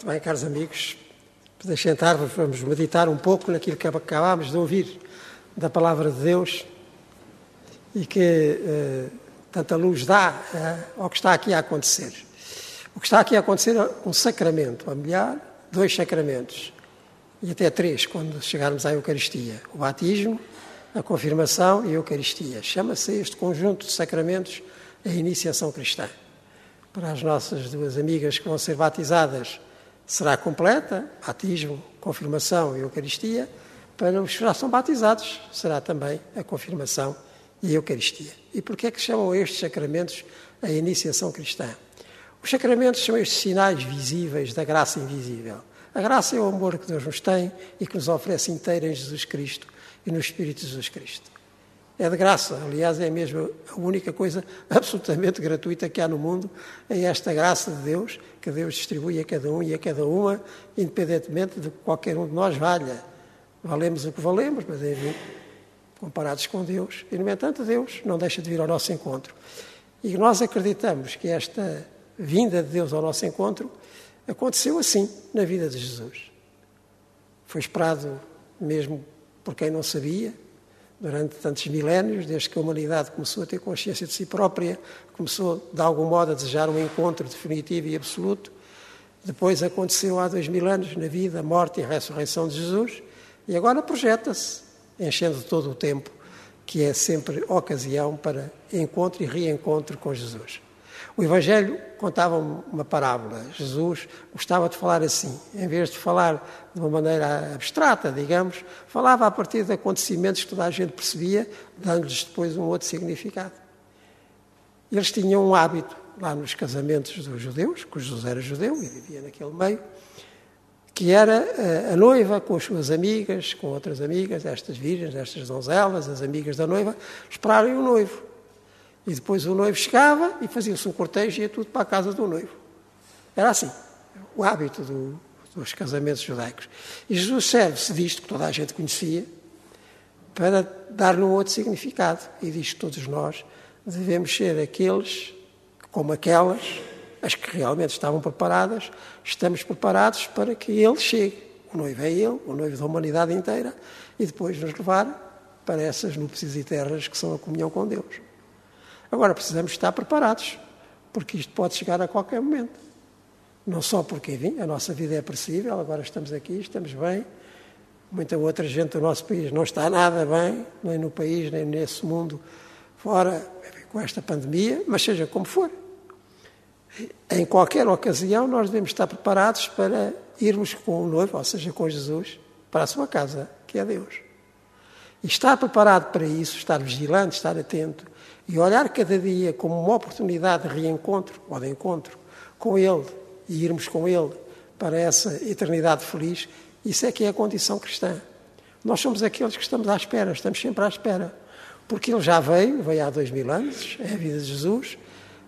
Muito bem, caros amigos, deixem sentar, vamos meditar um pouco naquilo que acabámos de ouvir da palavra de Deus e que eh, tanta luz dá eh, ao que está aqui a acontecer. O que está aqui a acontecer é um sacramento, a melhor, dois sacramentos, e até três, quando chegarmos à Eucaristia: o batismo, a confirmação e a Eucaristia. Chama-se este conjunto de sacramentos a iniciação cristã. Para as nossas duas amigas que vão ser batizadas, será completa, batismo, confirmação e Eucaristia. Para os que já são batizados, será também a confirmação e a Eucaristia. E por que é que chamam estes sacramentos a iniciação cristã? Os sacramentos são estes sinais visíveis da graça invisível. A graça é o amor que Deus nos tem e que nos oferece inteiro em Jesus Cristo e no Espírito de Jesus Cristo. É de graça, aliás, é mesmo a única coisa absolutamente gratuita que há no mundo, é esta graça de Deus, que Deus distribui a cada um e a cada uma, independentemente de que qualquer um de nós valha. Valemos o que valemos, mas enfim, comparados com Deus. E, no entanto, Deus não deixa de vir ao nosso encontro. E nós acreditamos que esta vinda de Deus ao nosso encontro aconteceu assim na vida de Jesus. Foi esperado mesmo por quem não sabia, durante tantos milénios, desde que a humanidade começou a ter consciência de si própria, começou de algum modo a desejar um encontro definitivo e absoluto. Depois aconteceu há dois mil anos na vida, morte e ressurreição de Jesus, e agora projeta-se, enchendo todo o tempo, que é sempre ocasião para encontro e reencontro com Jesus. O Evangelho contava uma parábola. Jesus gostava de falar assim, em vez de falar de uma maneira abstrata, digamos, falava a partir de acontecimentos que toda a gente percebia, dando-lhes depois um outro significado. Eles tinham um hábito lá nos casamentos dos judeus, que Jesus era judeu e vivia naquele meio, que era eh, a noiva com as suas amigas, com outras amigas, estas virgens, estas donzelas, as amigas da noiva, esperarem o noivo. E depois o noivo chegava e fazia-se um cortejo e ia tudo para a casa do noivo. Era assim, o hábito do, dos casamentos judaicos. E Jesus serve-se disto, que toda a gente conhecia, para dar-lhe um outro significado. E diz que todos nós devemos ser aqueles, como aquelas, as que realmente estavam preparadas, estamos preparados para que Ele chegue. O noivo é Ele, o noivo da humanidade inteira, e depois nos levar para essas núpcias eternas que são a comunhão com Deus. Agora precisamos estar preparados, porque isto pode chegar a qualquer momento. Não só porque, enfim, a nossa vida é perecível, agora estamos aqui, estamos bem. Muita outra gente do nosso país não está nada bem, nem no país, nem nesse mundo fora, com esta pandemia, mas seja como for. Em qualquer ocasião, nós devemos estar preparados para irmos com o noivo, ou seja, com Jesus, para a sua casa, que é Deus. E estar preparado para isso, estar vigilante, estar atento, e olhar cada dia como uma oportunidade de reencontro ou de encontro com Ele e irmos com Ele para essa eternidade feliz, isso é que é a condição cristã. Nós somos aqueles que estamos à espera, estamos sempre à espera. Porque Ele já veio, veio há dois mil anos, é a vida de Jesus.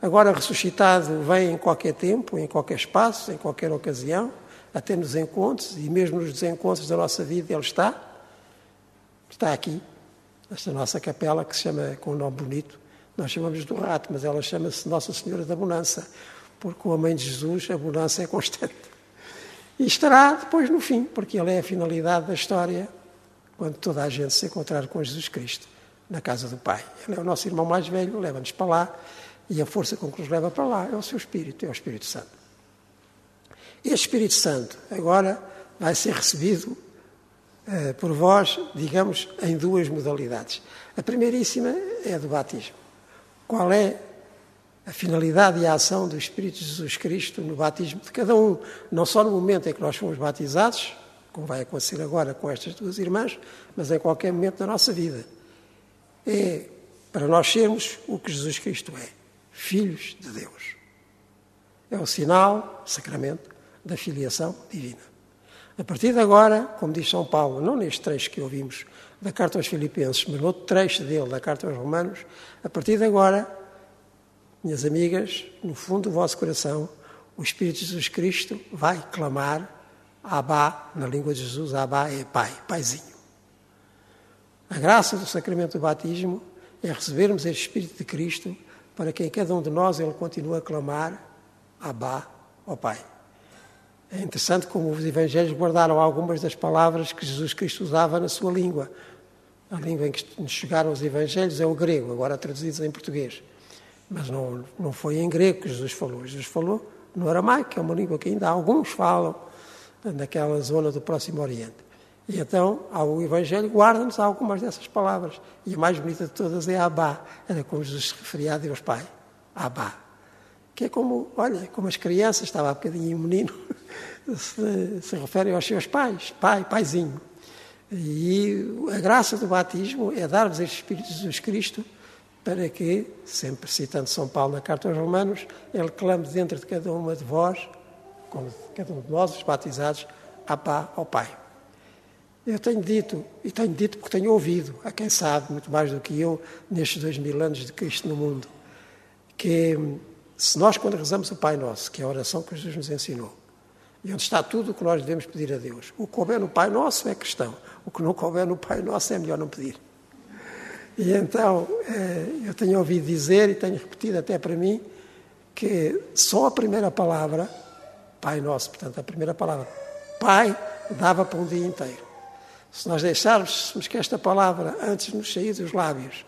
Agora ressuscitado vem em qualquer tempo, em qualquer espaço, em qualquer ocasião, até nos encontros e mesmo nos desencontros da nossa vida Ele está. Está aqui, nesta nossa capela que se chama com um nome bonito, nós chamamos do rato, mas ela chama-se Nossa Senhora da Bonança, porque com a mãe de Jesus a bonança é constante. E estará depois no fim, porque ele é a finalidade da história, quando toda a gente se encontrar com Jesus Cristo na casa do Pai. Ele é o nosso irmão mais velho, leva-nos para lá, e a força com que nos leva para lá é o seu Espírito, é o Espírito Santo. Este Espírito Santo agora vai ser recebido uh, por vós, digamos, em duas modalidades. A primeiríssima é a do batismo qual é a finalidade e a ação do Espírito Jesus Cristo no batismo de cada um, não só no momento em que nós fomos batizados, como vai acontecer agora com estas duas irmãs, mas em qualquer momento da nossa vida. É para nós sermos o que Jesus Cristo é, filhos de Deus. É o sinal, sacramento, da filiação divina. A partir de agora, como diz São Paulo, não neste trecho que ouvimos da carta aos Filipenses, mas no outro trecho dele, da carta aos Romanos, a partir de agora, minhas amigas, no fundo do vosso coração, o Espírito de Jesus Cristo vai clamar Abá, na língua de Jesus, Abá é Pai, Paizinho. A graça do sacramento do batismo é recebermos este Espírito de Cristo para que em cada um de nós ele continue a clamar Abá, ó Pai. É interessante como os evangelhos guardaram algumas das palavras que Jesus Cristo usava na sua língua. A língua em que nos chegaram os evangelhos é o grego, agora traduzidos em português. Mas não, não foi em grego que Jesus falou. Jesus falou no aramaico, que é uma língua que ainda alguns falam naquela zona do Próximo Oriente. E então, o Evangelho guarda-nos algumas dessas palavras. E a mais bonita de todas é Abá. Era como Jesus se referia a Deus Pai. Abá. Que é como, olha, como as crianças, estava há bocadinho um menino, se, se referem aos seus pais. Pai, paizinho. E a graça do batismo é dar-vos este Espírito de Jesus Cristo para que, sempre citando São Paulo na Carta aos Romanos, ele clame dentro de cada uma de vós, como de cada um de nós, os batizados, Abá ao Pai. Eu tenho dito, e tenho dito porque tenho ouvido, a quem sabe muito mais do que eu, nestes dois mil anos de Cristo no mundo, que se nós, quando rezamos o Pai Nosso, que é a oração que Jesus nos ensinou, e onde está tudo o que nós devemos pedir a Deus, o que couber no Pai Nosso é cristão, o que não couber no Pai Nosso é melhor não pedir. E então, eh, eu tenho ouvido dizer, e tenho repetido até para mim, que só a primeira palavra, Pai Nosso, portanto, a primeira palavra, Pai, dava para um dia inteiro. Se nós deixarmos que esta palavra, antes de nos sair dos lábios,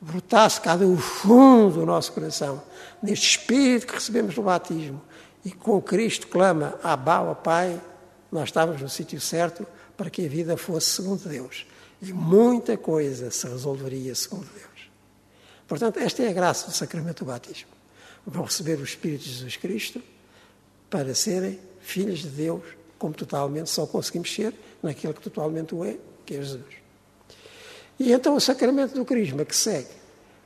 brotasse cá do fundo do nosso coração, neste espírito que recebemos no batismo, e com Cristo clama Abba, Pai, nós estávamos no sítio certo para que a vida fosse segundo Deus. E muita coisa se resolveria segundo Deus. Portanto, esta é a graça do sacramento do batismo. Vão receber o Espírito de Jesus Cristo para serem filhos de Deus, como totalmente só conseguimos ser naquele que totalmente o é, que é Jesus. E então o sacramento do Crisma que segue.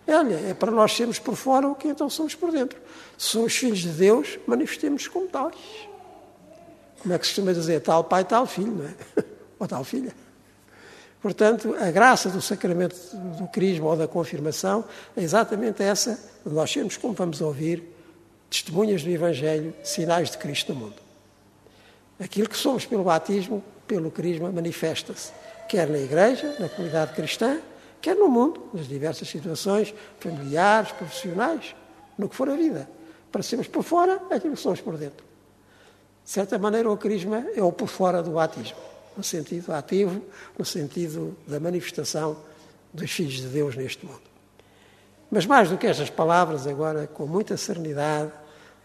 Olha, é para nós sermos por fora o que então somos por dentro. Somos filhos de Deus, manifestemos como tais. Como é que se costuma dizer? Tal pai, tal filho, não é? Ou tal filha. Portanto, a graça do sacramento do Crisma ou da confirmação é exatamente essa, de nós sermos, como vamos ouvir, testemunhas do Evangelho, sinais de Cristo no mundo. Aquilo que somos pelo batismo, pelo Crisma, manifesta-se, quer na Igreja, na comunidade cristã, quer no mundo, nas diversas situações familiares, profissionais, no que for a vida, para sermos por fora aquilo que somos por dentro. De certa maneira, o Crisma é o por fora do batismo, no sentido ativo, no sentido da manifestação dos filhos de Deus neste mundo. Mas mais do que estas palavras, agora, com muita serenidade,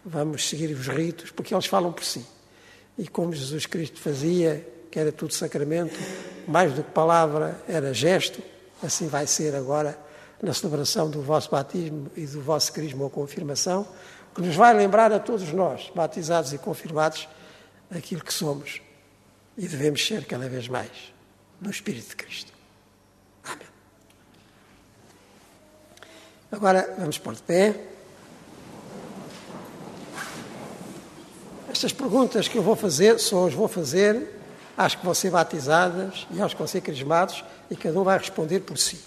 vamos seguir os ritos, porque eles falam por si. E como Jesus Cristo fazia, que era tudo sacramento, mais do que palavra, era gesto, assim vai ser agora na celebração do vosso batismo e do vosso crisma ou confirmação, que nos vai lembrar a todos nós, batizados e confirmados, aquilo que somos e devemos ser cada vez mais no Espírito de Cristo. Amém. Agora vamos pôr de pé. Estas perguntas que eu vou fazer, só as vou fazer às que vão ser batizadas e aos que vão ser crismados, e cada um vai responder por si.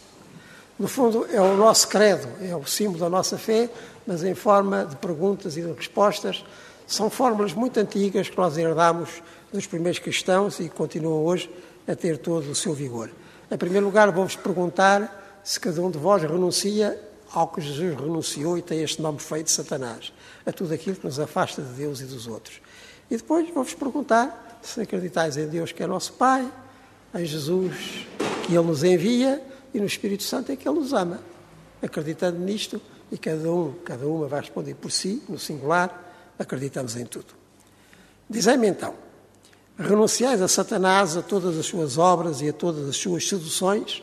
No fundo, é o nosso credo, é o símbolo da nossa fé, mas em forma de perguntas e de respostas. São fórmulas muito antigas que nós herdamos dos primeiros cristãos e continuam hoje a ter todo o seu vigor. Em primeiro lugar, vou-vos perguntar se cada um de vós renuncia ao que Jesus renunciou e tem este nome feito Satanás, a tudo aquilo que nos afasta de Deus e dos outros. E depois vou-vos perguntar se acreditais em Deus que é nosso Pai, em Jesus que Ele nos envia e no Espírito Santo é que Ele nos ama. Acreditando nisto, e cada um, cada uma vai responder por si, no singular, acreditamos em tudo. Dizem-me então, renunciais a Satanás, a todas as suas obras e a todas as suas seduções?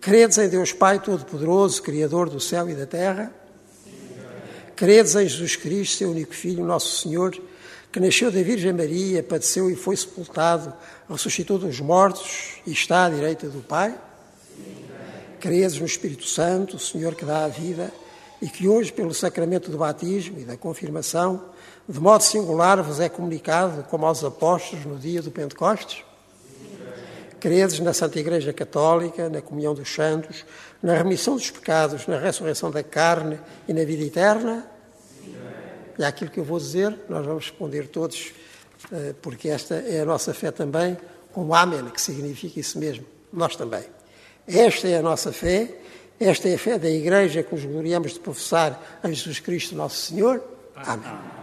Credes em Deus Pai Todo-Poderoso, Criador do céu e da terra? Credes em Jesus Cristo, seu único Filho, nosso Senhor, que nasceu da Virgem Maria, padeceu e foi sepultado, ressuscitou dos mortos e está à direita do Pai? Credes no Espírito Santo, o Senhor que dá a vida, e que hoje, pelo sacramento do batismo e da confirmação, de modo singular vos é comunicado, como aos apóstolos no dia do Pentecostes? Credes na Santa Igreja Católica, na comunhão dos santos, na remissão dos pecados, na ressurreição da carne e na vida eterna? E àquilo que eu vou dizer, nós vamos responder todos, eh, porque esta é a nossa fé também, com Amém, que significa isso mesmo, nós também. Esta é a nossa fé, esta é a fé da Igreja que nos gloriamos de professar a Jesus Cristo, nosso Senhor. Amém.